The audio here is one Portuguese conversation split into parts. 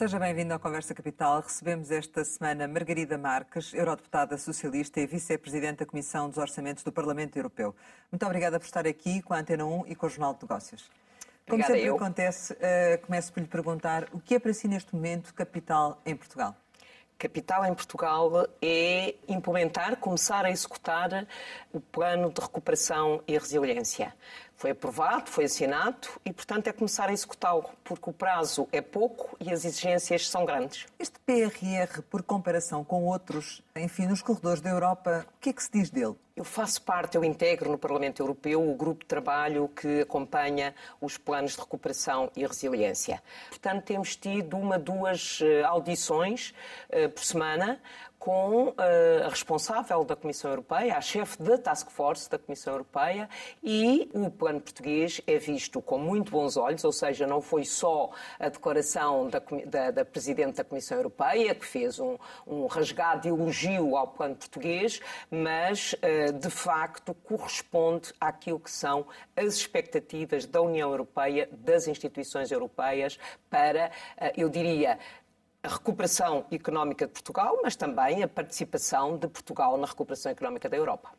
Seja bem-vindo à Conversa Capital. Recebemos esta semana Margarida Marques, eurodeputada socialista e vice-presidente da Comissão dos Orçamentos do Parlamento Europeu. Muito obrigada por estar aqui com a Antena 1 e com o Jornal de Negócios. Como Obrigada sempre eu. acontece, eh, começo por lhe perguntar o que é para si neste momento capital em Portugal? Capital em Portugal é implementar, começar a executar o plano de recuperação e resiliência. Foi aprovado, foi assinado e, portanto, é começar a executá-lo, porque o prazo é pouco e as exigências são grandes. Este PRR, por comparação com outros, enfim, nos corredores da Europa, o que é que se diz dele? Eu faço parte, eu integro no Parlamento Europeu o grupo de trabalho que acompanha os planos de recuperação e resiliência. Portanto, temos tido uma, duas eh, audições eh, por semana com eh, a responsável da Comissão Europeia, a chefe da Task Force da Comissão Europeia, e o plano português é visto com muito bons olhos, ou seja, não foi só a declaração da, da- da Presidente da Comissão Europeia, que fez um, um rasgado elogio ao plano português, mas, de facto, corresponde àquilo que são as expectativas da União Europeia, das instituições europeias, para, eh, eu diria, a recuperação económica de Portugal, mas também a participação de Portugal na recuperação económica da Europa.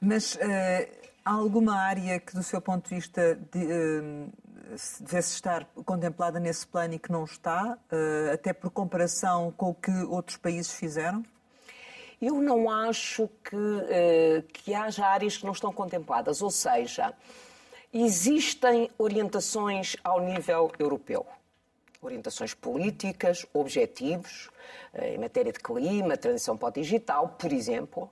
Mas eh, há alguma área que, do seu ponto de vista, de, eh, se devesse estar contemplada nesse plano e que não está, eh, até por comparação com o que outros países fizeram? Eu não acho que, eh, que haja áreas que não estão contempladas, ou seja, existem orientações ao nível europeu. Orientações políticas, objetivos, eh, em matéria de clima, transição para o digital, por exemplo,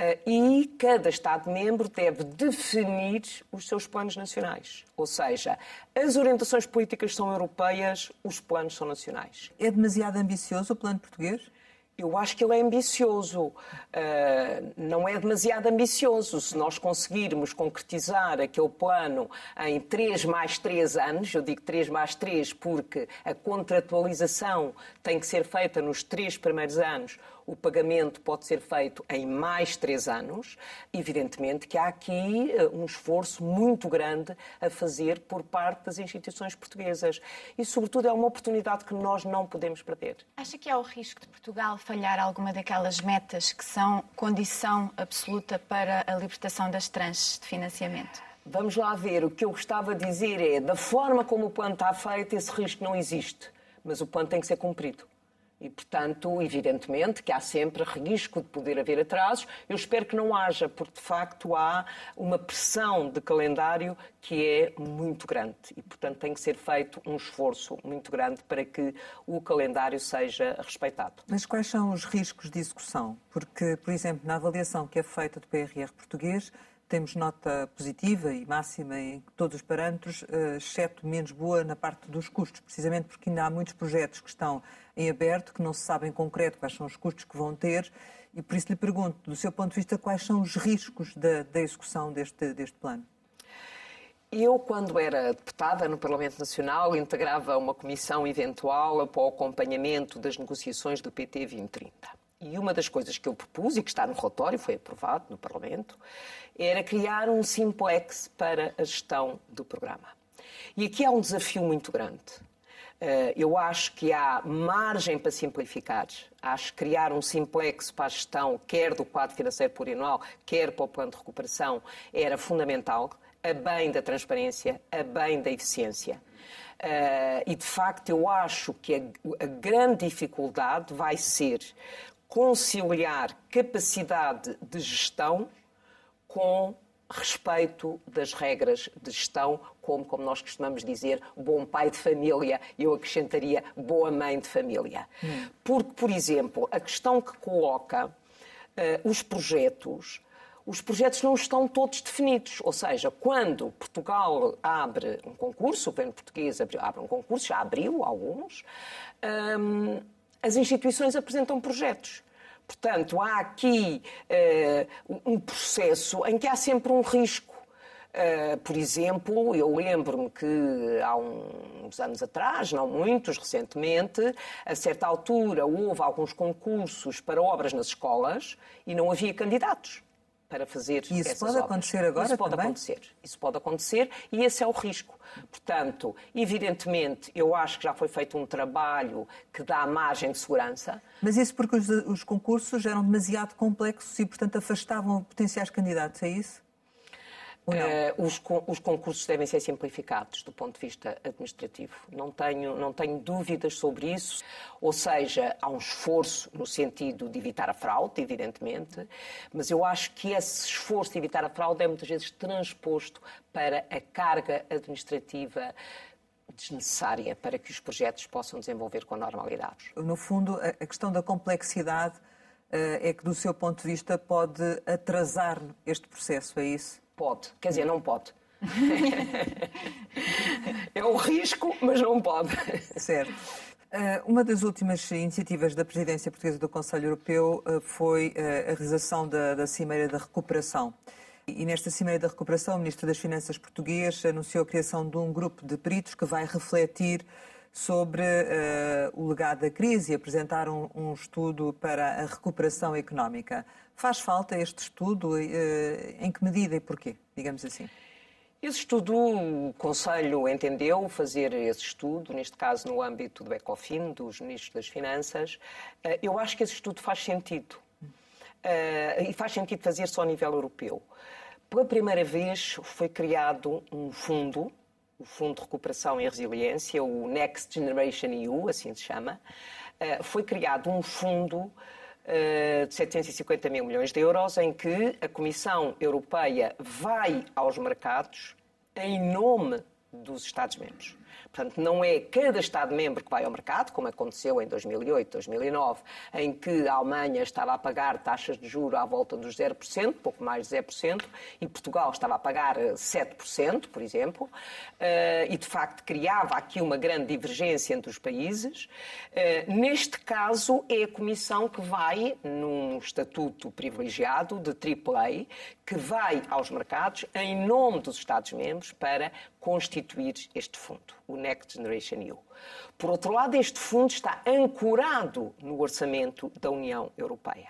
eh, e cada Estado-membro deve definir os seus planos nacionais. Ou seja, as orientações políticas são europeias, os planos são nacionais. É demasiado ambicioso o plano português? Eu acho que ele é ambicioso. Uh, não é demasiado ambicioso. Se nós conseguirmos concretizar aquele plano em 3 mais 3 anos, eu digo 3 mais 3 porque a contratualização tem que ser feita nos três primeiros anos, o pagamento pode ser feito em mais 3 anos. Evidentemente que há aqui uh, um esforço muito grande a fazer por parte das instituições portuguesas. E, sobretudo, é uma oportunidade que nós não podemos perder. Acha que há o risco de Portugal falhar alguma daquelas metas que são condição absoluta para a libertação das tranches de financiamento? Vamos lá ver. O que eu gostava de dizer é, da forma como o plano está feito, esse risco não existe. Mas o plano tem que ser cumprido. E, portanto, evidentemente que há sempre risco de poder haver atrasos. Eu espero que não haja, porque de facto há uma pressão de calendário que é muito grande. E, portanto, tem que ser feito um esforço muito grande para que o calendário seja respeitado. Mas quais são os riscos de execução? Porque, por exemplo, na avaliação que é feita do PRR português, temos nota positiva e máxima em todos os parâmetros, eh, exceto menos boa na parte dos custos, precisamente porque ainda há muitos projetos que estão em aberto, que não se sabe em concreto quais são os custos que vão ter, e por isso lhe pergunto, do seu ponto de vista, quais são os riscos da, da execução deste, deste plano? Eu, quando era deputada no Parlamento Nacional, integrava uma comissão eventual para o acompanhamento das negociações do PT 2030. E uma das coisas que eu propus, e que está no relatório, foi aprovado no Parlamento, era criar um simplex para a gestão do programa. E aqui há um desafio muito grande. Eh, Eu acho que há margem para simplificar. Acho que criar um simplex para a gestão, quer do quadro financeiro plurianual, quer para o plano de recuperação, era fundamental, a bem da transparência, a bem da eficiência. Eh, e, de facto, eu acho que a, grande dificuldade vai ser conciliar capacidade de gestão com respeito das regras de gestão, como, como nós costumamos dizer, bom pai de família, eu acrescentaria boa mãe de família. Porque, por exemplo, a questão que coloca eh, os projetos, os projetos não estão todos definidos. Ou seja, quando Portugal abre um concurso, o governo português abre, um concurso, já abriu alguns, hum, as instituições apresentam projetos. Portanto, há aqui eh, um processo em que há sempre um risco. Uh, por exemplo, eu lembro-me que há uns anos atrás, não muitos, recentemente, a certa altura houve alguns concursos para obras nas escolas e não havia candidatos. Para fazer e isso essas pode obras. acontecer agora Isso pode também? acontecer. Isso pode acontecer e esse é o risco. Portanto, evidentemente, eu acho que já foi feito um trabalho que dá margem de segurança. Mas isso porque os, os concursos eram demasiado complexos e, portanto, afastavam potenciais candidatos, é isso? Eh, os, os concursos devem ser simplificados do ponto de vista administrativo. Não tenho, não tenho dúvidas sobre isso. Ou seja, há um esforço no sentido de evitar a fraude, evidentemente, mas eu acho que esse esforço de evitar a fraude é muitas vezes transposto para a carga administrativa desnecessária para que os projetos possam desenvolver com normalidade. No fundo, a a questão da complexidade eh, é que, do seu ponto de vista, pode atrasar este processo, é isso? Pode, quer dizer, não pode. é um risco, mas não pode. Certo. Eh, Uma das últimas iniciativas da presidência portuguesa do Conselho Europeu eh, foi eh, a realização da, da Cimeira da Recuperação. E nesta Cimeira da Recuperação, o Ministro das Finanças português anunciou a criação de um grupo de peritos que vai refletir sobre eh, o legado da crise e apresentar um, um estudo para a recuperação económica. Faz falta este estudo? Eh, em que medida e porquê, digamos assim? Esse estudo, o Conselho entendeu fazer esse estudo, neste caso no âmbito do ECOFIN, dos Ministros das Finanças. Eh, Eu acho que esse estudo faz sentido. E faz sentido fazer-se ao nível europeu. Pela primeira vez foi criado um fundo, o Fundo de Recuperação e Resiliência, o Next Generation EU, assim se chama. Eh, Foi criado um fundo eh, de 750 mil milhões de euros, em que a Comissão Europeia vai aos mercados em nome dos Estados-membros. Portanto, não é cada Estado-membro que vai ao mercado, como aconteceu em 2008, 2009, em que a Alemanha estava a pagar taxas de juro à volta dos 0%, pouco mais de 0%, e Portugal estava a pagar eh, 7%, por exemplo, eh, e de facto criava aqui uma grande divergência entre os países. Eh, Neste caso, é a Comissão que vai, num estatuto privilegiado de AAA, que vai aos mercados em nome dos Estados-membros para constituir este fundo, o Next Generation EU. Por outro lado, este fundo está ancorado no orçamento da União Europeia.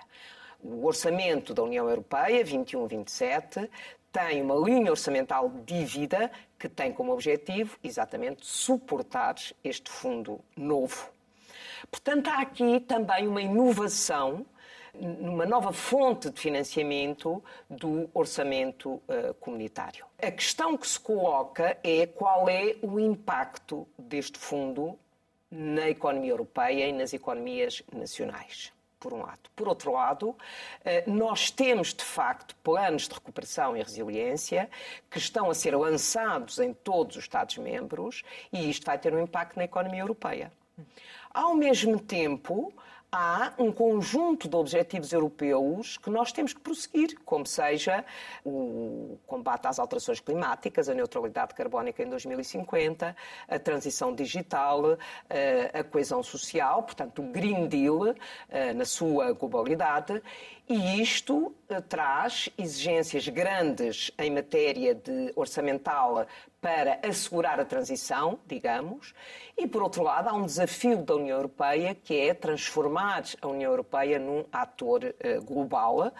O orçamento da União Europeia, 21-27, tem uma linha orçamental dívida que tem como objetivo exatamente suportar este fundo novo. Portanto, há aqui também uma inovação numa nova fonte de financiamento do orçamento eh, comunitário. A questão que se coloca é qual é o impacto deste fundo na economia europeia e nas economias nacionais. Por um lado. Por outro lado, eh, nós temos, de facto, planos de recuperação e resiliência que estão a ser lançados em todos os Estados-membros e isto vai ter um impacto na economia europeia. Ao mesmo tempo, há um conjunto de objetivos europeus que nós temos que prosseguir, como seja o combate às alterações climáticas, a neutralidade carbónica em 2050, a transição digital, eh, a coesão social, portanto, o Green Deal eh, na sua globalidade. E isto eh, traz exigências grandes em matéria de orçamental para assegurar a transição, digamos, e por outro lado há um desafio da União Europeia que é transformar a União Europeia num ator eh, global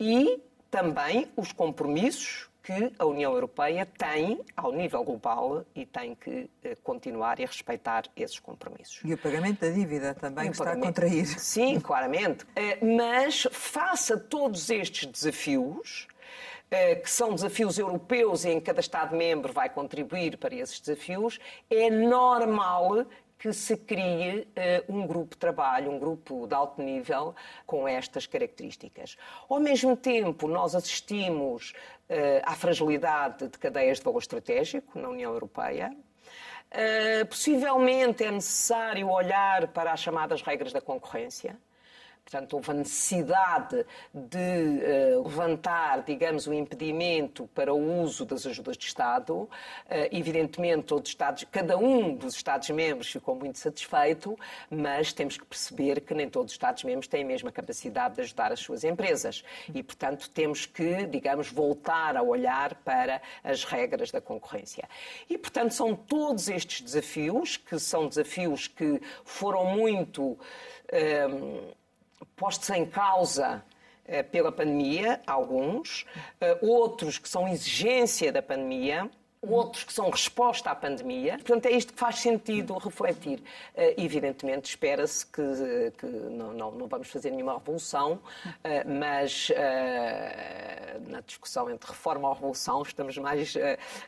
e também os compromissos que a União Europeia tem ao nível global e tem que eh, continuar a respeitar esses compromissos. E o pagamento da dívida também E que está a pagamento. contrair. Sim, claramente. Eh, Mas, face a todos estes desafios, eh, que são desafios europeus e em que cada Estado-membro vai contribuir para esses desafios, é normal que se crie eh, um grupo de trabalho, um grupo de alto nível com estas características. Ao mesmo tempo, nós assistimos eh, à fragilidade de cadeias de valor estratégico na União Europeia. Uh, possivelmente é necessário olhar para as chamadas regras da concorrência. Portanto, houve a necessidade de uh, levantar, digamos, o impedimento para o uso das ajudas de Estado. Uh, evidentemente, todos os Estados, cada um dos Estados-membros ficou muito satisfeito, mas temos que perceber que nem todos os Estados-membros têm a mesma capacidade de ajudar as suas empresas. E, portanto, temos que, digamos, voltar a olhar para as regras da concorrência. E, portanto, são todos estes desafios, que são desafios que foram muito. Um, postos em causa pela pandemia, alguns, outros que são exigência da pandemia outros que são resposta à pandemia. Portanto, é isto que faz sentido refletir. Uh, evidentemente, espera-se que, que não, não, não, vamos fazer nenhuma revolução, uh, mas uh, na discussão entre reforma ou revolução estamos mais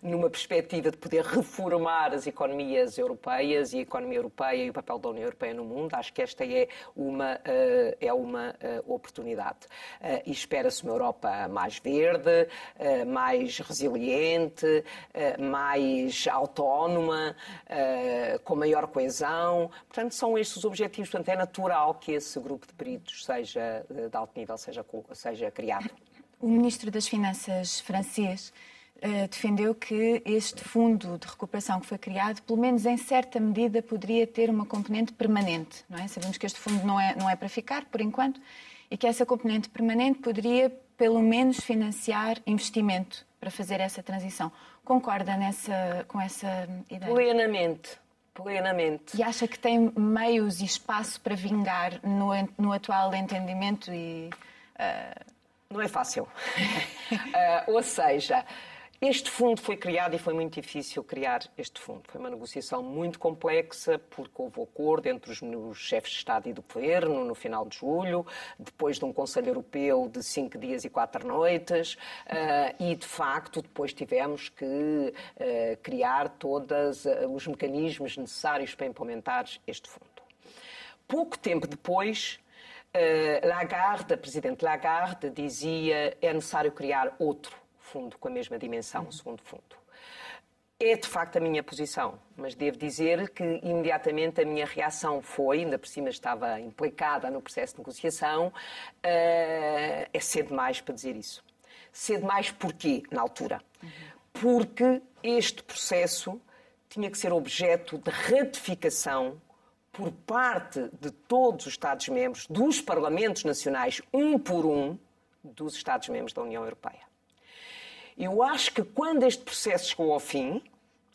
numa perspectiva de poder reformar as economias europeias e a economia europeia e o papel da União Europeia no mundo. Acho que esta é uma, é uma oportunidade. e espera-se uma Europa mais verde, mais resiliente, mais autónoma, eh, com maior coesão. Portanto, são estes os objetivos. Portanto, é natural que esse grupo de peritos seja eh, de alto nível, seja, seja criado. O Ministro das Finanças francês eh, defendeu que este fundo de recuperação que foi criado, pelo menos em certa medida, poderia ter uma componente permanente. Não é? Sabemos que este fundo não é, não é para ficar, por enquanto, e que essa componente permanente poderia, pelo menos, financiar investimento para fazer essa transição. Concorda nessa, com essa ideia? Plenamente. Plenamente. E acha que tem meios e espaço para vingar no, no atual entendimento e. Uh... Não é fácil. uh, ou seja, este fundo foi criado e foi muito difícil criar este fundo. Foi uma negociação muito complexa, porque houve acordo entre os chefes de Estado e do Governo no final de julho, depois de um Conselho Europeu de cinco dias e quatro noites, uh, e de facto depois tivemos que uh, criar todos uh, os mecanismos necessários para implementar este fundo. Pouco tempo depois, Lagarde, a Presidente Lagarde, dizia é necessário criar outro fundo com a mesma dimensão, o segundo fundo. É de facto a minha posição, mas devo dizer que imediatamente a minha reação foi, ainda por cima estava implicada no processo de negociação, uh, é cedo demais para dizer isso. Cedo demais porquê, na altura? Porque este processo tinha que ser objeto de ratificação por parte de todos os Estados-membros, dos parlamentos nacionais, um por um, dos Estados-membros da União Europeia. Eu acho que quando este processo chegou ao fim,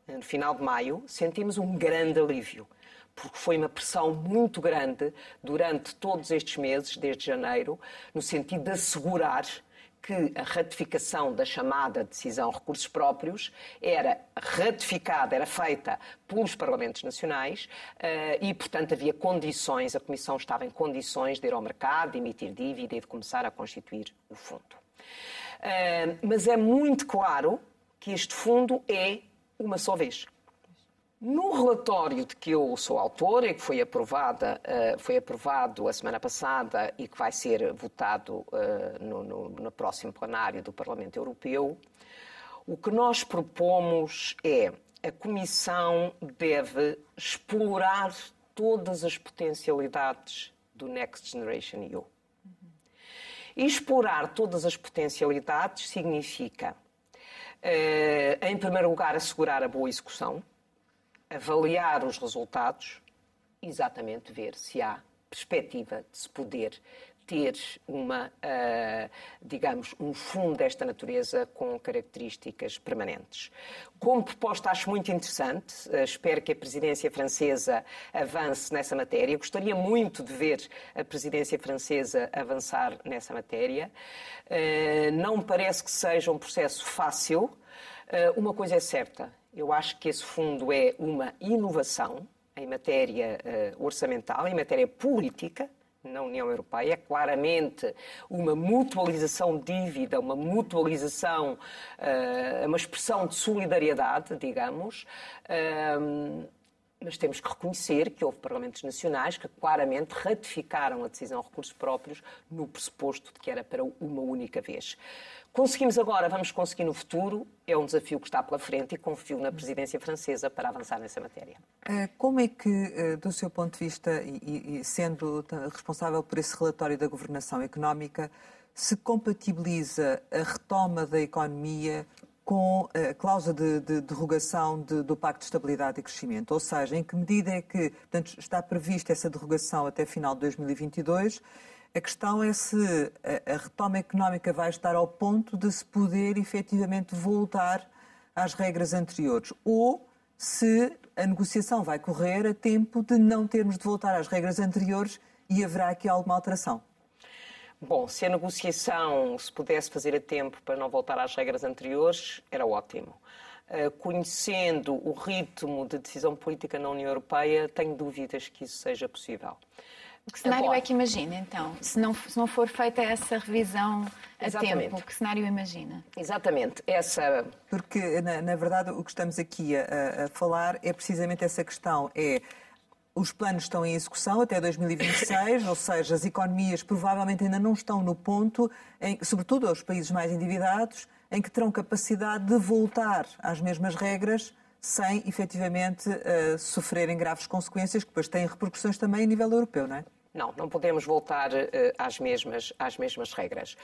no final de maio, sentimos um grande alívio, porque foi uma pressão muito grande durante todos estes meses, desde janeiro, no sentido de assegurar que a ratificação da chamada decisão recursos próprios era ratificada, era feita pelos Parlamentos Nacionais uh, e, portanto, havia condições, a Comissão estava em condições de ir ao mercado, de emitir dívida e de começar a constituir o fundo. Uh, mas é muito claro que este fundo é uma só vez. No relatório de que eu sou autora e que foi, aprovada, uh, foi aprovado a semana passada e que vai ser votado uh, no, no, no próximo plenário do Parlamento Europeu, o que nós propomos é a Comissão deve explorar todas as potencialidades do Next Generation EU. Explorar todas as potencialidades significa, eh, em primeiro lugar, assegurar a boa execução, avaliar os resultados, exatamente ver se há perspectiva de se poder ter uma, uh, digamos, um fundo desta natureza com características permanentes. Como proposta, acho muito interessante, uh, espero que a presidência francesa avance nessa matéria. Gostaria muito de ver a presidência francesa avançar nessa matéria. Uh, não me parece que seja um processo fácil. uma coisa é certa, eu acho que esse fundo é uma inovação em matéria orçamental, em matéria política, na União Europeia, é claramente uma mutualização de dívida, uma mutualização, uh, uma expressão de solidariedade, digamos. Uh, mas temos que reconhecer que houve parlamentos nacionais que claramente ratificaram a decisão de recursos próprios no pressuposto de que era para uma única vez. Conseguimos agora, vamos conseguir no futuro, é um desafio que está pela frente e confio na presidência francesa para avançar nessa matéria. Eh, como é que, eh, do seu ponto de vista, e sendo responsável por esse relatório da governação económica, se compatibiliza a retoma da economia com a cláusula de, de derrogação de, do Pacto de Estabilidade e Crescimento? Ou seja, em que medida é que portanto, está prevista essa derrogação até final de 2022? A questão é se a, retoma económica vai estar ao ponto de se poder efetivamente voltar às regras anteriores ou se a negociação vai correr a tempo de não termos de voltar às regras anteriores e haverá aqui alguma alteração. Bom, se a negociação se pudesse fazer a tempo para não voltar às regras anteriores, era ótimo. Uh, conhecendo o ritmo de decisão política na União Europeia, tenho dúvidas que isso seja possível. Que cenário Agora, é que imagina, então? Se não, se não for feita essa revisão a exatamente. tempo, que cenário imagina? Exatamente. Essa... Porque, na, na verdade, o que estamos aqui a, a, falar é precisamente essa questão. É os planos estão em execução até 2026, ou seja, as economias provavelmente ainda não estão no ponto, em, sobretudo aos países mais endividados, em que terão capacidade de voltar às mesmas regras sem efetivamente uh, sofrerem graves consequências que depois têm repercussões também a nível europeu, não é? Não, não podemos voltar uh, às, mesmas, às mesmas regras.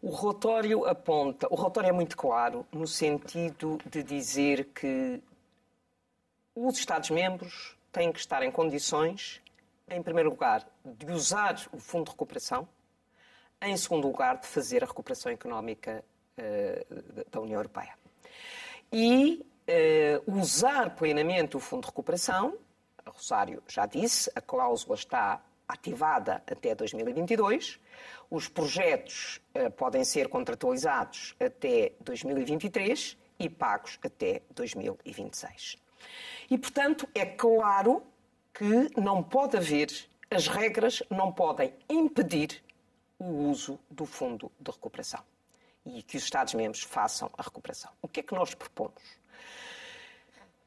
O relatório aponta, o relatório é muito claro no sentido de dizer que os Estados-membros têm que estar em condições, em primeiro lugar, de usar o Fundo de Recuperação, em segundo lugar, de fazer a recuperação económica uh, da União Europeia. E uh, usar plenamente o Fundo de Recuperação, Rosário já disse, a cláusula está ativada até 2022. Os projetos uh, podem ser contratualizados até 2023 e pagos até 2026. E, portanto, é claro que não pode haver, as regras não podem impedir o uso do Fundo de Recuperação e que os Estados-membros façam a recuperação. O que é que nós propomos?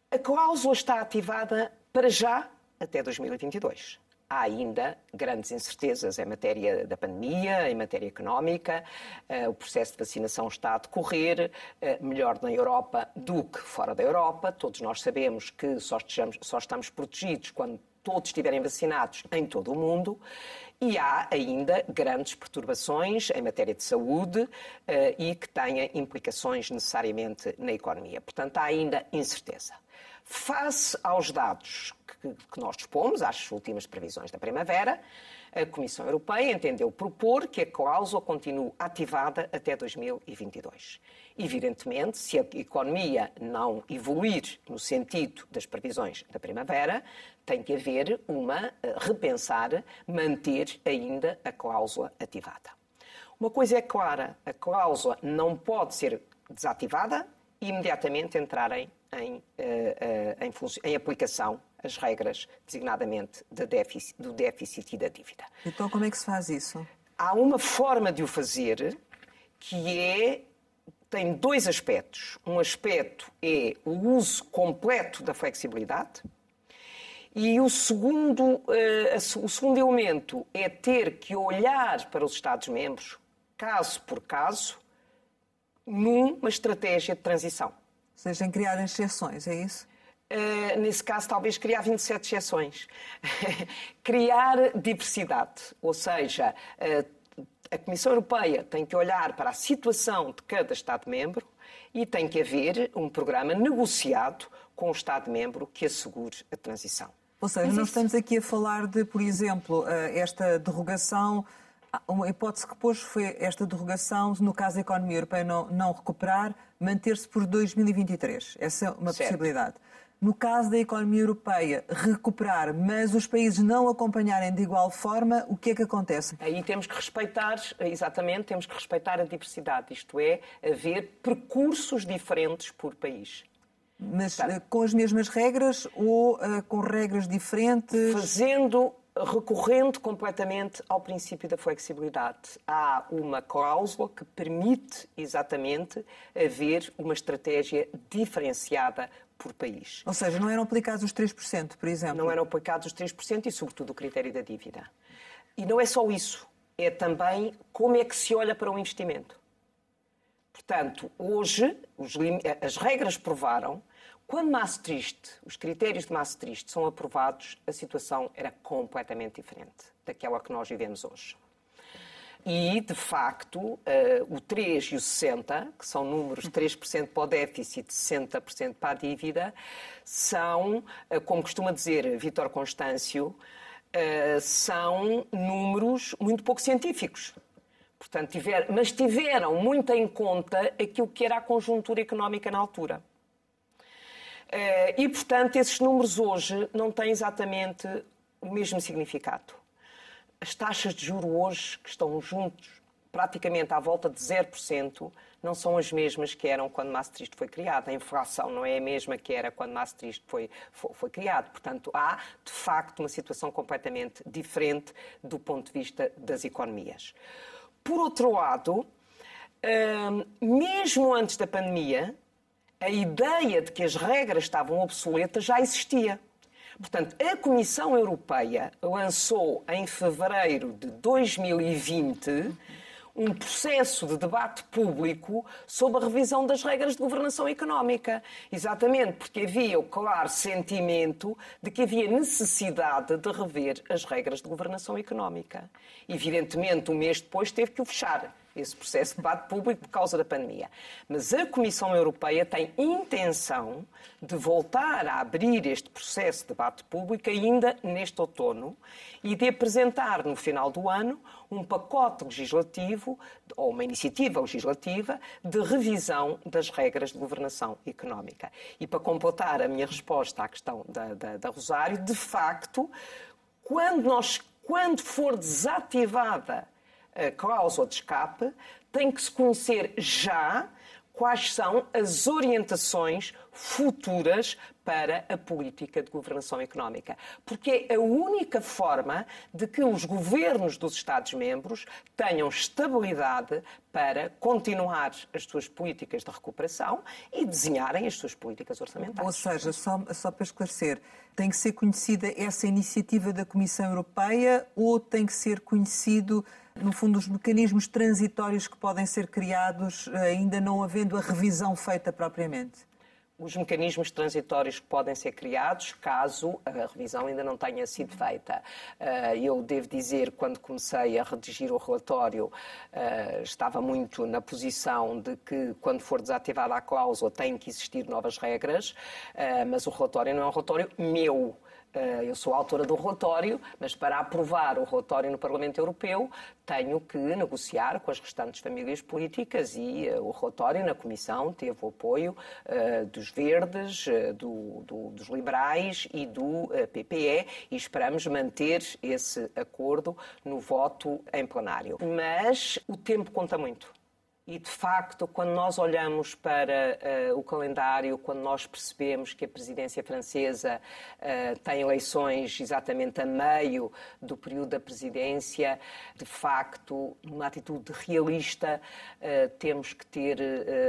A cláusula está ativada para já até 2022 há ainda grandes incertezas em matéria da pandemia, em matéria económica. Eh, o processo de vacinação está a decorrer eh, melhor na Europa do que fora da Europa. Todos nós sabemos que só, estejamos, só estamos protegidos quando todos estiverem vacinados em todo o mundo. E há ainda grandes perturbações em matéria de saúde uh, e que têm implicações necessariamente na economia. Portanto, há ainda incerteza. Face aos dados que, que nós dispomos, às últimas previsões da primavera, a Comissão Europeia entendeu propor que a cláusula continue ativada até 2022. Evidentemente, se a economia não evoluir no sentido das previsões da primavera, tem que haver uma eh, repensar, manter ainda a cláusula ativada. Uma coisa é clara, a cláusula não pode ser desativada e imediatamente entrarem em, uh, uh, em, em, aplicação as regras, designadamente de déficit, do déficit e da dívida. Então, como é que se faz isso? Há uma forma de o fazer que é tem dois aspectos. Um aspecto é o uso completo da flexibilidade e o segundo, uh, o segundo elemento é ter que olhar para os Estados-membros, caso por caso, numa estratégia de transição seja, em criar exceções, é isso? Uh, nesse caso, talvez criar 27 exceções. criar diversidade, ou seja, uh, a Comissão Europeia tem que olhar para a situação de cada Estado-membro e tem que haver um programa negociado com o Estado-membro que assegure a transição. Ou seja, Mas nós isso... estamos aqui a falar de, por exemplo, eh, esta derrogação uma hipótese que pôs foi esta derrogação, no caso da economia europeia não, não recuperar, manter-se por 2023. Essa é uma certo. possibilidade. No caso da economia europeia recuperar, mas os países não acompanharem de igual forma, o que é que acontece? Aí temos que respeitar, exatamente, temos que respeitar a diversidade, isto é, haver percursos diferentes por país. Mas tá. com as mesmas regras ou uh, com regras diferentes? Fazendo recorrendo completamente ao princípio da flexibilidade. Há uma cláusula que permite exatamente haver uma estratégia diferenciada por país. Ou seja, não eram aplicados os 3%, por exemplo? Não eram aplicados os 3% e, sobretudo, o critério da dívida. E não é só isso, é também como é que se olha para o investimento. Portanto, hoje, as regras provaram quando Maastricht, os critérios de Maastricht são aprovados, a situação era completamente diferente daquela que nós vivemos hoje. E, de facto, uh, o 3 e o 60, que são números 3% para o déficit, 60% para a dívida, são, uh, como costuma dizer Vítor Constâncio, uh, são números muito pouco científicos. Portanto, tiver, mas tiveram muito em conta aquilo que era a conjuntura económica na altura. Eh, e, portanto, esses números hoje não têm exatamente o mesmo significado. as taxas de juro hoje, que estão juntos praticamente à volta de 0%, não são as mesmas que eram quando Maastricht foi criado. A inflação não é a mesma que era quando Maastricht foi, foi, foi criado. Portanto, há, de facto, uma situação completamente diferente do ponto de vista das economias. Por outro lado, hum, mesmo antes da pandemia, a ideia de que as regras estavam obsoletas já existia. Portanto, a Comissão Europeia lançou em fevereiro de 2020 um processo de debate público sobre a revisão das regras de governação económica. Exatamente porque havia o claro sentimento de que havia necessidade de rever as regras de governação económica. Evidentemente, um mês depois teve que o fechar esse processo de debate público por causa da pandemia. Mas a Comissão Europeia tem intenção de voltar a abrir este processo de debate público ainda neste outono e de apresentar no final do ano um pacote legislativo ou uma iniciativa legislativa de revisão das regras de governação económica. E para completar a minha resposta à questão da, da, da Rosário, de facto, quando, nós, quando for desativada cláusula de escape, tem que se conhecer já quais são as orientações futuras para a política de governação económica. Porque é a única forma de que os governos dos Estados-membros tenham estabilidade para continuar as suas políticas de recuperação e desenharem as suas políticas orçamentais. Ou seja, só, só para esclarecer, tem que ser conhecida essa iniciativa da Comissão Europeia ou tem que ser conhecido no fundo, os mecanismos transitórios que podem ser criados, eh, ainda não havendo a revisão feita propriamente? os mecanismos transitórios que podem ser criados caso a revisão ainda não tenha sido feita. Eh, eu devo dizer, quando comecei a redigir o relatório, eh, estava muito na posição de que, quando for desativada a cláusula, têm que existir novas regras, mas o relatório não é um relatório meu. Eh, eu sou autora do relatório, mas para aprovar o relatório no Parlamento Europeu tenho que negociar com as restantes famílias políticas e uh, o relatório na Comissão teve o apoio uh, dos Verdes, do, do, dos Liberais e do PPE e esperamos manter esse acordo no voto em plenário. Mas o tempo conta muito. E, de facto, quando nós olhamos para uh, o calendário, quando nós percebemos que a presidência francesa uh, tem eleições exatamente a meio do período da presidência, de facto, numa atitude realista, uh, temos que ter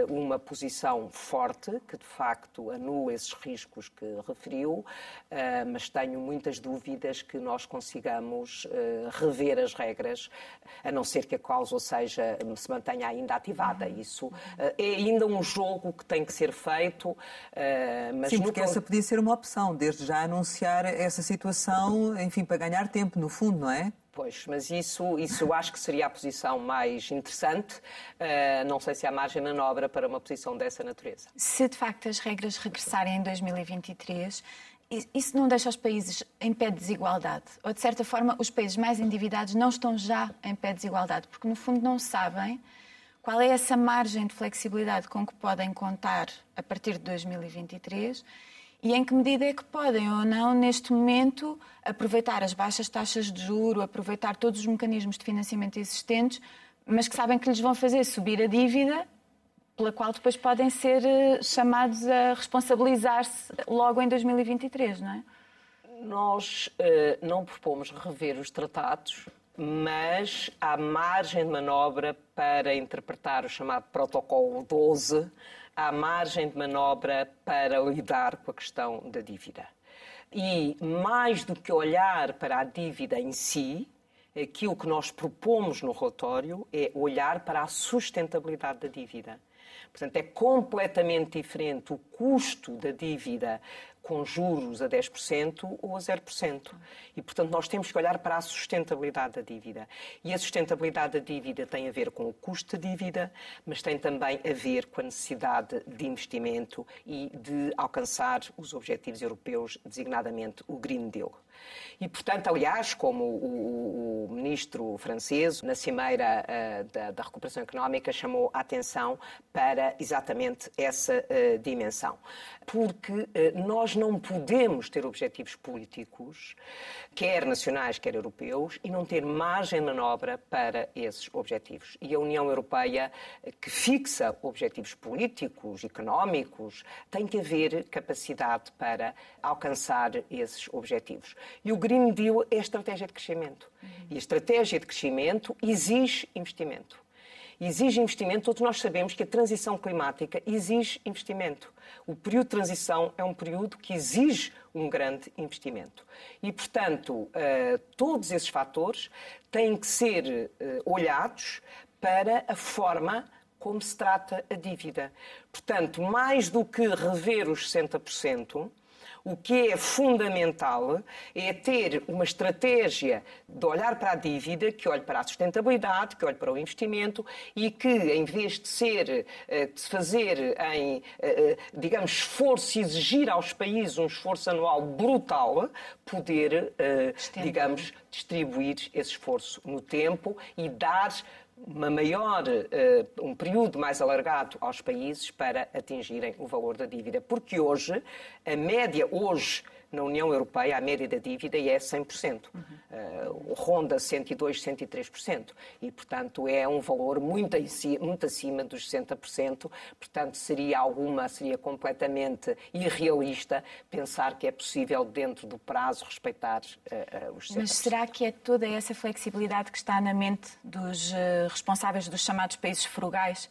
uma posição forte, que de facto anula esses riscos que referiu, mas tenho muitas dúvidas que nós consigamos rever as regras, a não ser que a cláusula seja, se mantenha ainda ativada. Isso uh, é ainda um jogo que tem que ser feito. Uh, mas Sim, porque essa podia ser uma opção, desde já anunciar essa situação, enfim, para ganhar tempo, no fundo, não é? Pois, mas isso, isso eu acho que seria a posição mais interessante. Uh, não sei se há margem manobra para uma posição dessa natureza. Se de facto as regras regressarem em 2023, isso não deixa os países em pé de desigualdade? Ou, de certa forma, os países mais endividados não estão já em pé de desigualdade? Porque, no fundo, não sabem qual é essa margem de flexibilidade com que podem contar a partir de 2023 e em que medida é que podem ou não, neste momento, aproveitar as baixas taxas de juro, aproveitar todos os mecanismos de financiamento existentes, mas que sabem que lhes vão fazer subir a dívida pela qual depois podem ser eh, chamados a responsabilizar-se logo em 2023, não é? Nós uh, não propomos rever os tratados, mas há margem de manobra para interpretar o chamado Protocolo 12, há margem de manobra para lidar com a questão da dívida. E mais do que olhar para a dívida em si, aquilo que nós propomos no relatório é olhar para a sustentabilidade da dívida. Portanto, é completamente diferente o custo da dívida com juros a 10% ou a 0%. E, portanto, nós temos que olhar para a sustentabilidade da dívida. E a sustentabilidade da dívida tem a ver com o custo da dívida, mas tem também a ver com a necessidade de investimento e de alcançar os objetivos europeus, designadamente o Green Deal. E, portanto, aliás, como o, o, ministro francês, na Cimeira uh, da, da, Recuperação Económica, chamou a atenção para exatamente essa uh, dimensão. Porque uh, nós não podemos ter objetivos políticos, quer nacionais, quer europeus, e não ter margem de manobra para esses objetivos. E a União Europeia, que fixa objetivos políticos, económicos, tem que haver capacidade para alcançar esses objetivos. E o Green Deal é a estratégia de crescimento. E a estratégia de crescimento exige investimento exige investimento. Todos nós sabemos que a transição climática exige investimento. O período de transição é um período que exige um grande investimento. E, portanto, eh, todos esses fatores têm que ser eh, olhados para a forma como se trata a dívida. Portanto, mais do que rever os 60%, o que é fundamental é ter uma estratégia de olhar para a dívida, que olhe para a sustentabilidade, que olhe para o investimento e que, em vez de ser, eh, de se fazer em, eh, eh, digamos, esforço e exigir aos países um esforço anual brutal, poder, digamos, distribuir esse esforço no tempo e dar uma maior, uh, um período mais alargado aos países para atingirem o valor da dívida. Porque hoje, a média hoje na União Europeia, a média da dívida é 100%. Uhum. Uh, ronda 102%, 103%. E, portanto, é um valor muito, muito acima dos 60%. Portanto, seria alguma, seria completamente irrealista pensar que é possível, dentro do prazo, respeitar uh, uh, os 60%. Mas será que é toda essa flexibilidade que está na mente dos responsáveis dos chamados países frugais?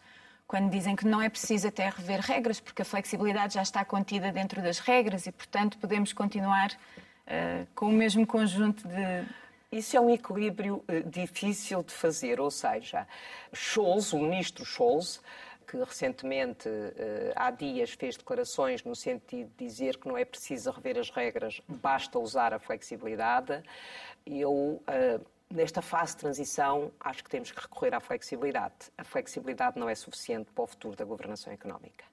Quando dizem que não é preciso até rever regras, porque a flexibilidade já está contida dentro das regras e, portanto, podemos continuar uh, com o mesmo conjunto de. Isso é um equilíbrio uh, difícil de fazer, ou seja, Scholz, o ministro Scholz, que recentemente, uh, há dias, fez declarações no sentido de dizer que não é preciso rever as regras, basta usar a flexibilidade. Eu Nesta fase de transição, acho que temos que recorrer à flexibilidade. A flexibilidade não é suficiente para o futuro da governação económica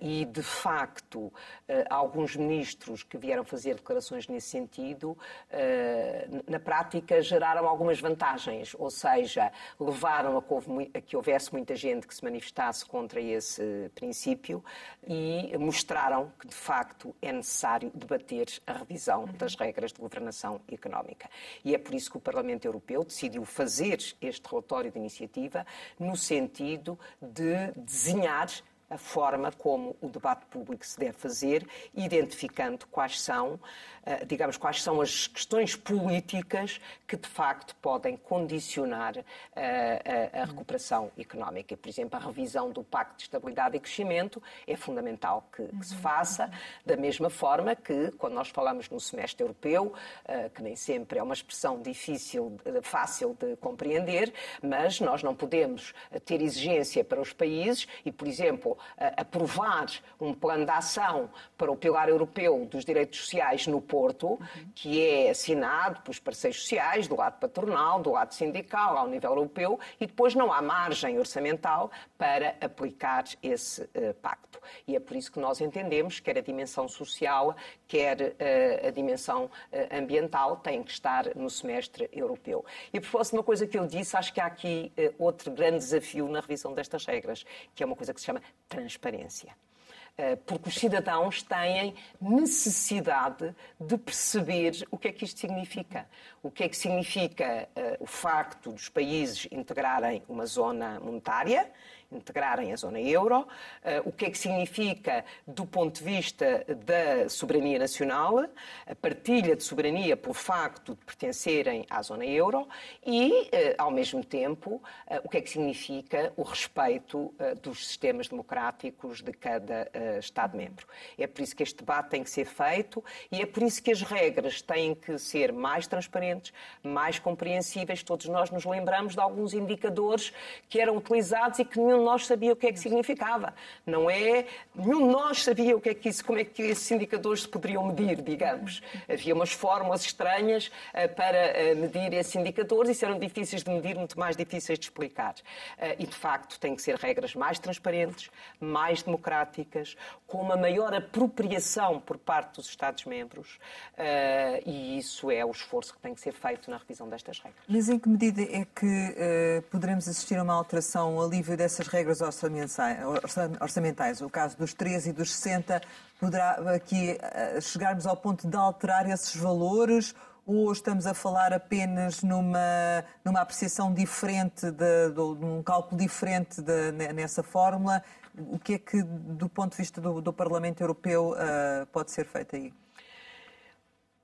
e, de facto, eh, alguns ministros que vieram fazer declarações nesse sentido, eh, na prática, geraram algumas vantagens, ou seja, levaram a que houvesse muita gente que se manifestasse contra esse princípio e mostraram que, de facto, é necessário debater a revisão das regras de governação económica. E é por isso que o Parlamento Europeu decidiu fazer este relatório de iniciativa no sentido de desenhar a forma como o debate público se deve fazer, identificando quais são digamos, quais são as questões políticas que, de facto, podem condicionar eh, a, a recuperação económica. Por exemplo, a revisão do Pacto de Estabilidade e Crescimento é fundamental que, que se faça, da mesma forma que, quando nós falamos no semestre europeu, eh, que nem sempre é uma expressão difícil, fácil de compreender, mas nós não podemos ter exigência para os países e, por exemplo, aprovar um plano de ação para o pilar europeu dos direitos sociais no Porto, que é assinado pelos parceiros sociais, do lado patronal, do lado sindical, ao nível europeu, e depois não há margem orçamental para aplicar esse uh, pacto. E é por isso que nós entendemos que quer a dimensão social, quer uh, a dimensão uh, ambiental têm que estar no semestre europeu. E por de uma coisa que eu disse, acho que há aqui outro grande desafio na revisão destas regras, que é uma coisa que se chama transparência. Eh, porque os cidadãos têm necessidade de perceber o que é que isto significa. O que é que significa uh, o facto dos países integrarem uma zona monetária integrarem a zona euro, eh, o que é que significa do ponto de vista da soberania nacional, a partilha de soberania pelo facto de pertencerem à zona euro e, eh, ao mesmo tempo, eh, o que é que significa o respeito dos sistemas democráticos de cada Estado-membro. É por isso que este debate tem que ser feito e é por isso que as regras têm que ser mais transparentes, mais compreensíveis. Todos nós nos lembramos de alguns indicadores que eram utilizados e que nenhum de nós sabia o que é que significava. Não é? Nenhum de nós sabia o que é que isso, como é que esses indicadores se poderiam medir, digamos. Havia umas fórmulas estranhas uh, para uh, medir esses indicadores e isso eram difíceis de medir, muito mais difíceis de explicar. Uh, e, de facto, têm que ser regras mais transparentes, mais democráticas, com uma maior apropriação por parte dos Estados-membros e isso é o esforço que tem que ser feito na revisão destas regras. Mas em que medida é que poderemos assistir a uma alteração, um alívio dessas regras orçamentais, o caso dos 13 e dos 60, poderá aqui eh, chegarmos ao ponto de alterar esses valores ou estamos a falar apenas numa, numa apreciação diferente, de, de, de um cálculo diferente de, nessa fórmula? O que é que, do ponto de vista do, do Parlamento Europeu, uh, pode ser feito aí?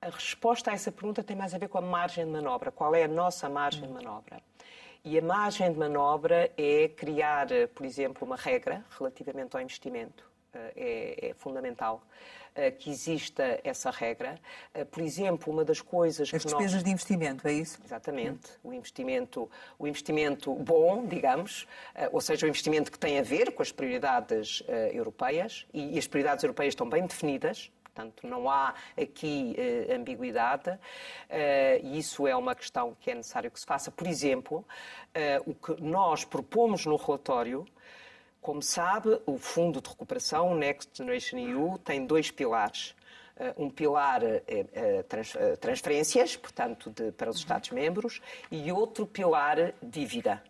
A resposta a essa pergunta tem mais a ver com a margem de manobra. Qual é a nossa margem de manobra? E a margem de manobra é criar, por exemplo, uma regra relativamente ao investimento. Eh, é, é fundamental eh, que exista essa regra. Eh, por exemplo, uma das coisas As que despesas nós... de investimento, é isso? Exatamente. Hum. O, investimento, o investimento bom, digamos, ou seja, o investimento que tem a ver com as prioridades europeias, e, as prioridades europeias estão bem definidas, portanto, não há aqui uh, ambiguidade, uh, e isso é uma questão que é necessário que se faça. Por exemplo, uh, o que nós propomos no relatório como sabe, o Fundo de Recuperação, o Next Generation EU, tem dois pilares. Um pilar transferências, portanto, de, para os Estados-membros, e outro pilar dívida,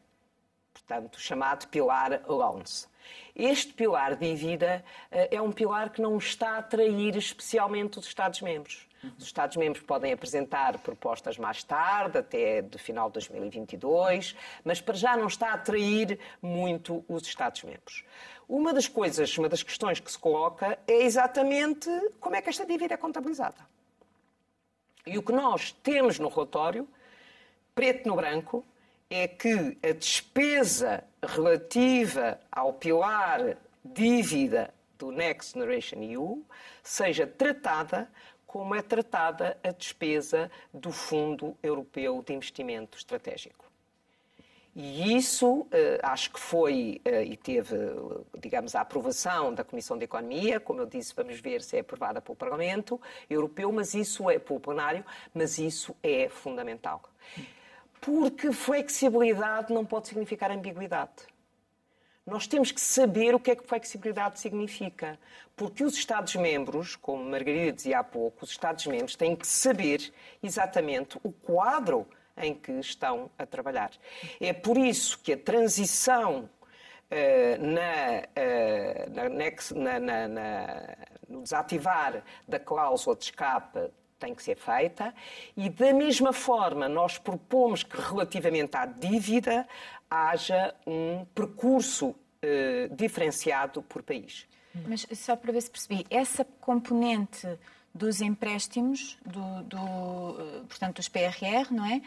portanto, chamado pilar loans. Este pilar dívida é um pilar que não está a atrair especialmente os Estados-membros. Os Estados-membros podem apresentar propostas mais tarde, até de final de 2022, mas para já não está a atrair muito os Estados-membros. Uma das coisas, uma das questões que se coloca é exatamente como é que esta dívida é contabilizada. E o que nós temos no relatório, preto no branco, é que a despesa relativa ao pilar dívida do Next Generation EU seja tratada como é tratada a despesa do Fundo Europeu de Investimento Estratégico. E isso eh, acho que foi eh, e teve, digamos, a aprovação da Comissão de Economia, como eu disse, vamos ver se é aprovada pelo Parlamento Europeu, mas isso é pelo plenário, mas isso é fundamental. Porque flexibilidade não pode significar ambiguidade. Nós temos que saber o que é que flexibilidade significa. Porque os Estados-membros, como Margarida dizia há pouco, os Estados-membros têm que saber exatamente o quadro em que estão a trabalhar. É por isso que a transição uh, na, uh, na, na, no desativar da cláusula de escape tem que ser feita e, da mesma forma, nós propomos que, relativamente à dívida, haja um percurso eh, diferenciado por país. Mas só para ver se percebi, essa componente dos empréstimos, do, do eh, portanto, dos PRR, não é?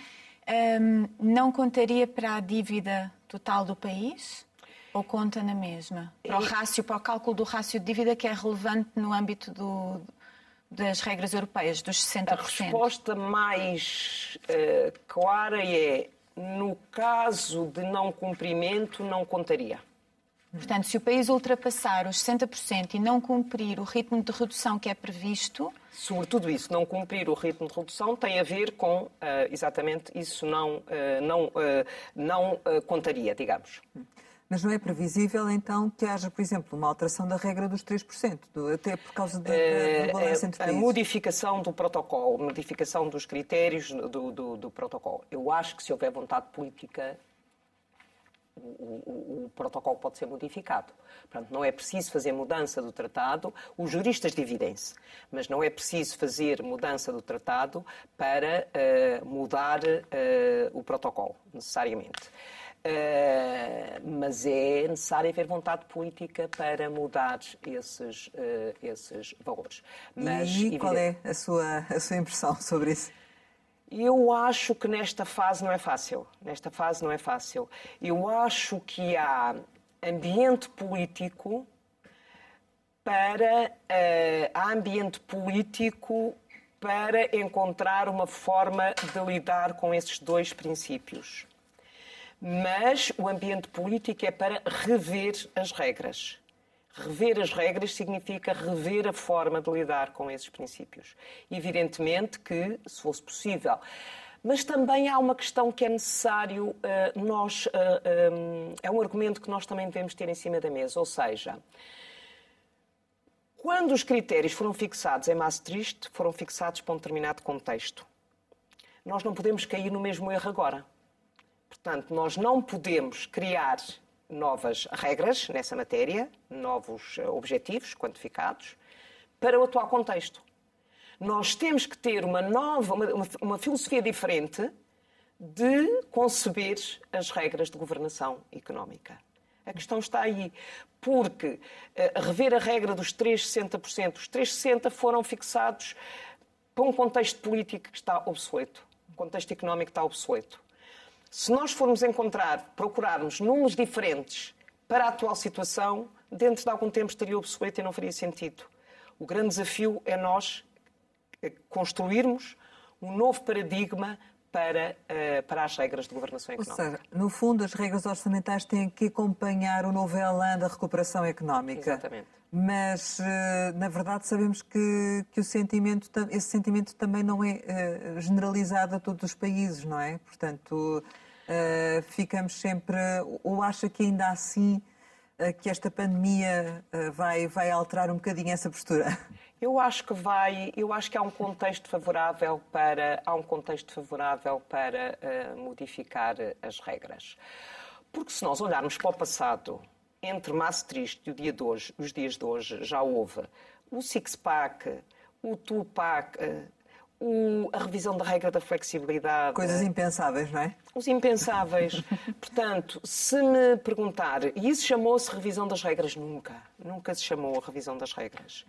Um, não contaria para a dívida total do país? Ou conta na mesma? Para o rácio, para o cálculo do rácio de dívida que é relevante no âmbito do, das regras europeias, dos 60%? A resposta mais uh, clara é no caso de não cumprimento, não contaria. Portanto, se o país ultrapassar os 60% e não cumprir o ritmo de redução que é previsto. Sobretudo isso, não cumprir o ritmo de redução tem a ver com uh, exatamente isso não, uh, não, não contaria, digamos. Mas não é previsível, então, que haja, por exemplo, uma alteração da regra dos 3%, do, até por causa da, da balança entre países? A modificação do protocolo, modificação dos critérios do, do, do protocolo. Eu acho que se houver vontade política, o, o, o, protocolo pode ser modificado. Portanto, não é preciso fazer mudança do tratado, os juristas dividem-se, mas não é preciso fazer mudança do tratado para uh, mudar uh, o protocolo, necessariamente. Uh, mas é necessário haver vontade política para mudar esses, uh, esses valores. Mas, e evidente... qual é a sua, a sua impressão sobre isso? Eu acho que nesta fase não é fácil. Nesta fase não é fácil. Eu acho que há ambiente político para uh, há ambiente político para encontrar uma forma de lidar com esses dois princípios mas o ambiente político é para rever as regras. Rever as regras significa rever a forma de lidar com esses princípios. Evidentemente que, se fosse possível. Mas também há uma questão que é necessário, uh, nós, eh, eh, é um argumento que nós também devemos ter em cima da mesa, ou seja, quando os critérios foram fixados em Maastricht, foram fixados para um determinado contexto. Nós não podemos cair no mesmo erro agora. Portanto, nós não podemos criar novas regras nessa matéria, novos eh, objetivos quantificados, para o atual contexto. Nós temos que ter uma nova, uma, uma, filosofia diferente de conceber as regras de governação económica. A questão está aí, porque uh, rever a regra dos 3,60%, os 3,60% foram fixados para um contexto político que está obsoleto, o contexto económico que está obsoleto. Se nós formos encontrar, procurarmos números diferentes para a atual situação, dentro de algum tempo estaria obsoleto e não faria sentido. O grande desafio é nós eh, construirmos um novo paradigma para, uh, para as regras de governação económica. Ou seja, no fundo, as regras orçamentais têm que acompanhar o novo elan da recuperação económica. Exatamente. Mas, uh, na verdade, sabemos que, que o sentimento, esse sentimento também não é uh, generalizado a todos os países, não é? Portanto, ficamos sempre. Ou acha que ainda assim que esta pandemia vai, vai alterar um bocadinho essa postura? Eu acho que vai, eu acho que há um contexto favorável para, há um contexto favorável para uh, modificar as regras. Porque se nós olharmos para o passado, entre Maastricht e o dia de hoje, os dias de hoje, já houve o six-pack, o two-pack, o, a revisão da regra da flexibilidade. Coisas impensáveis, não é? Os impensáveis. Portanto, se me perguntar, e isso chamou-se revisão das regras? Nunca. Nunca se chamou a revisão das regras.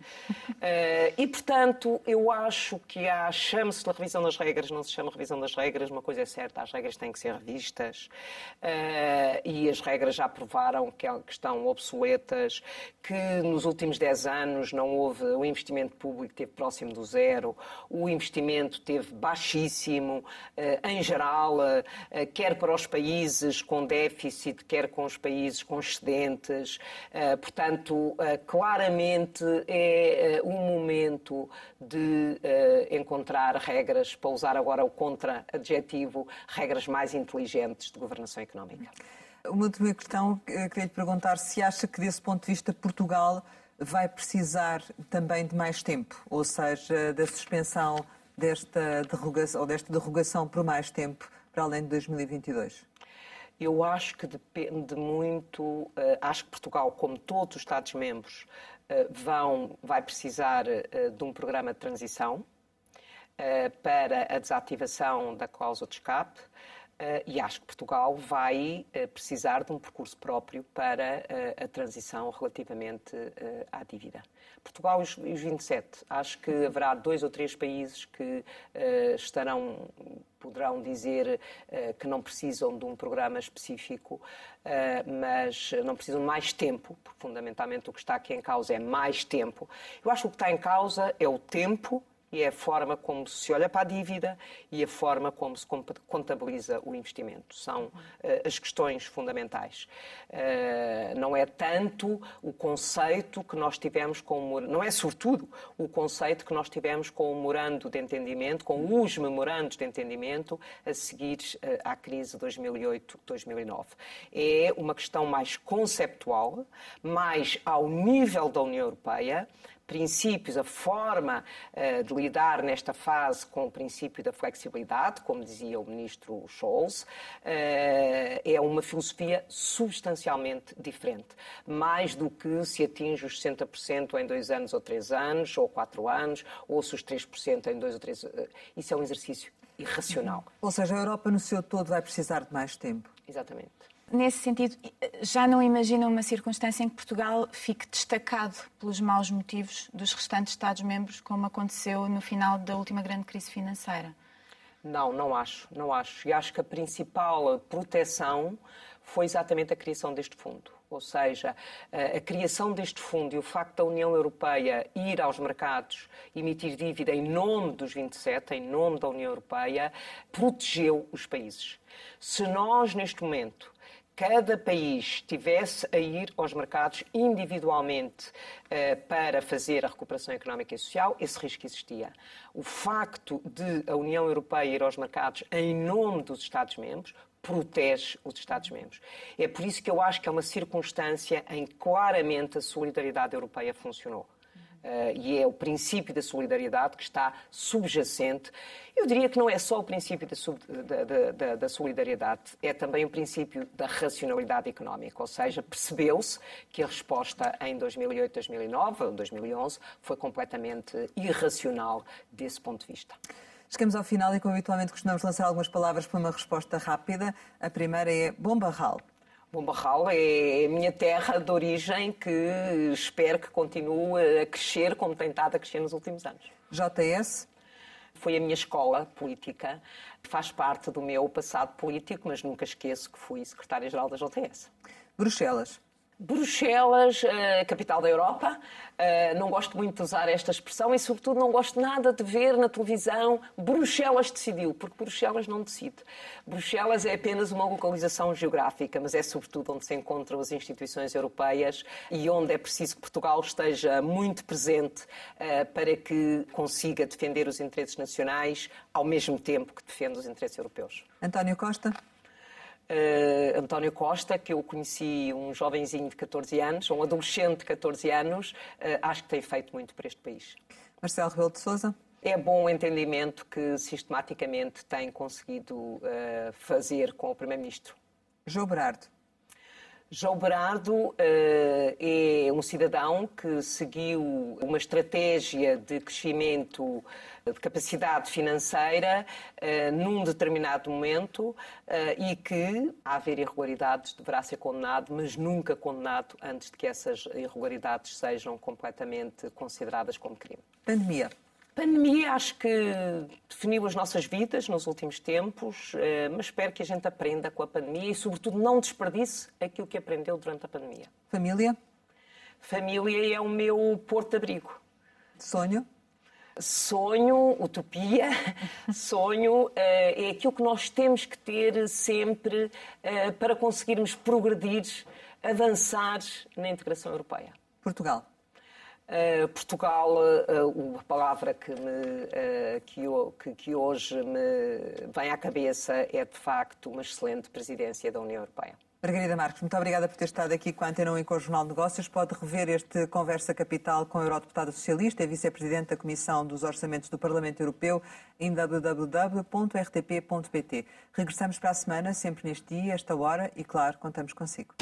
Uh, e, portanto, eu acho que há, chame-se de revisão das regras, não se chama revisão das regras, uma coisa é certa, as regras têm que ser revistas uh, e as regras já provaram que, que estão obsoletas, que nos últimos 10 anos não houve, o investimento público teve próximo do zero, o investimento teve baixíssimo, uh, em geral, quer para os países com déficit, quer com os países com excedentes. Portanto, claramente é um momento de encontrar regras, para usar agora o contra-adjetivo, regras mais inteligentes de governação económica. Uma última questão, queria lhe perguntar se acha que, desse ponto de vista, Portugal vai precisar também de mais tempo, ou seja, da suspensão desta derrogação, ou desta derrogação por mais tempo para além de 2022? Eu acho que depende muito. Eh, acho que Portugal, como todos os Estados-membros, eh, vão, vai precisar eh, de um programa de transição para a desativação da cláusula de escape. E acho que Portugal vai precisar de um percurso próprio para a transição relativamente à dívida. Portugal e os 27. Acho que haverá dois ou três países que estarão poderão dizer uh, que não precisam de um programa específico, uh, mas não precisam de mais tempo, porque fundamentalmente o que está aqui em causa é mais tempo. Eu acho que o que está em causa é o tempo e é a forma como se olha para a dívida e a forma como se contabiliza o investimento. São uh, as questões fundamentais. Uh, não é tanto o conceito que nós tivemos com o não é sobretudo o conceito que nós tivemos com o memorando de entendimento, com os memorandos de entendimento a seguir uh, à crise de 2008-2009. É uma questão mais conceptual, mais ao nível da União Europeia, princípios, a forma uh, de lidar nesta fase com o princípio da flexibilidade, como dizia o ministro Scholz, uh, é uma filosofia substancialmente diferente. Mais do que se atinge os 60% em dois anos ou três anos, ou quatro anos, ou se os 3% em dois ou três. Uh, isso é um exercício irracional. Ou seja, a Europa no seu todo vai precisar de mais tempo. Exatamente. Nesse sentido, já não imagina uma circunstância em que Portugal fique destacado pelos maus motivos dos restantes Estados-membros, como aconteceu no final da última grande crise financeira? Não, não acho, não acho. E acho que a principal proteção foi exatamente a criação deste fundo. Ou seja, a criação deste fundo e o facto da União Europeia ir aos mercados emitir dívida em nome dos 27, em nome da União Europeia, protegeu os países. Se nós, neste momento, cada país tivesse a ir aos mercados individualmente uh, para fazer a recuperação económica e social, esse risco existia. O facto de a União Europeia ir aos mercados em nome dos Estados-membros protege os Estados-membros. É por isso que eu acho que é uma circunstância em que claramente a solidariedade europeia funcionou. Uh, e é o princípio da solidariedade que está subjacente. Eu diria que não é só o princípio da, sub, da, da, da, solidariedade, é também o princípio da racionalidade económica, ou seja, percebeu-se que a resposta em 2008, 2009, 2011 foi completamente irracional desse ponto de vista. Chegamos ao final e, como habitualmente, costumamos lançar algumas palavras para uma resposta rápida. A primeira é Bombarral. Bombarral é a minha terra de origem que espero que continue a crescer como tem estado a crescer nos últimos anos. JS? Foi a minha escola política, faz parte do meu passado político, mas nunca esqueço que fui secretária-geral da JS. Bruxelas? Bruxelas, a capital da Europa. Não gosto muito de usar esta expressão e, sobretudo, não gosto nada de ver na televisão Bruxelas decidiu, porque Bruxelas não decide. Bruxelas é apenas uma localização geográfica, mas é, sobretudo, onde se encontram as instituições europeias e onde é preciso que Portugal esteja muito presente para que consiga defender os interesses nacionais ao mesmo tempo que defende os interesses europeus. António Costa? Uh, António Costa, que eu conheci um jovenzinho de 14 anos, um adolescente de 14 anos, uh, acho que tem feito muito para este país. Marcelo Rebelo de Sousa? É bom o entendimento que sistematicamente tem conseguido uh, fazer com o Primeiro-Ministro. João Berardo? João Berardo uh, é um cidadão que seguiu uma estratégia de crescimento de capacidade financeira uh, num determinado momento uh, e que, a haver irregularidades, deverá ser condenado, mas nunca condenado antes de que essas irregularidades sejam completamente consideradas como crime. Pandemia. A pandemia acho que definiu as nossas vidas nos últimos tempos, eh, mas espero que a gente aprenda com a pandemia e, sobretudo, não desperdice aquilo que aprendeu durante a pandemia. Família? Família é o meu porto-abrigo. Sonho? Sonho, utopia, sonho eh, é aquilo que nós temos que ter sempre eh, para conseguirmos progredir, avançar na integração europeia. Portugal? Uh, Portugal, uh, a palavra que, me, uh, que, que, que, hoje me vem à cabeça é, de facto, uma excelente presidência da União Europeia. Margarida Marques, muito obrigada por ter estado aqui com a Antena 1 e com o Jornal de Negócios. Pode rever este Conversa Capital com a Eurodeputada Socialista e Vice-Presidente da Comissão dos Orçamentos do Parlamento Europeu em www.rtp.pt. Regressamos para a semana, sempre neste dia, esta hora, e, claro, contamos consigo.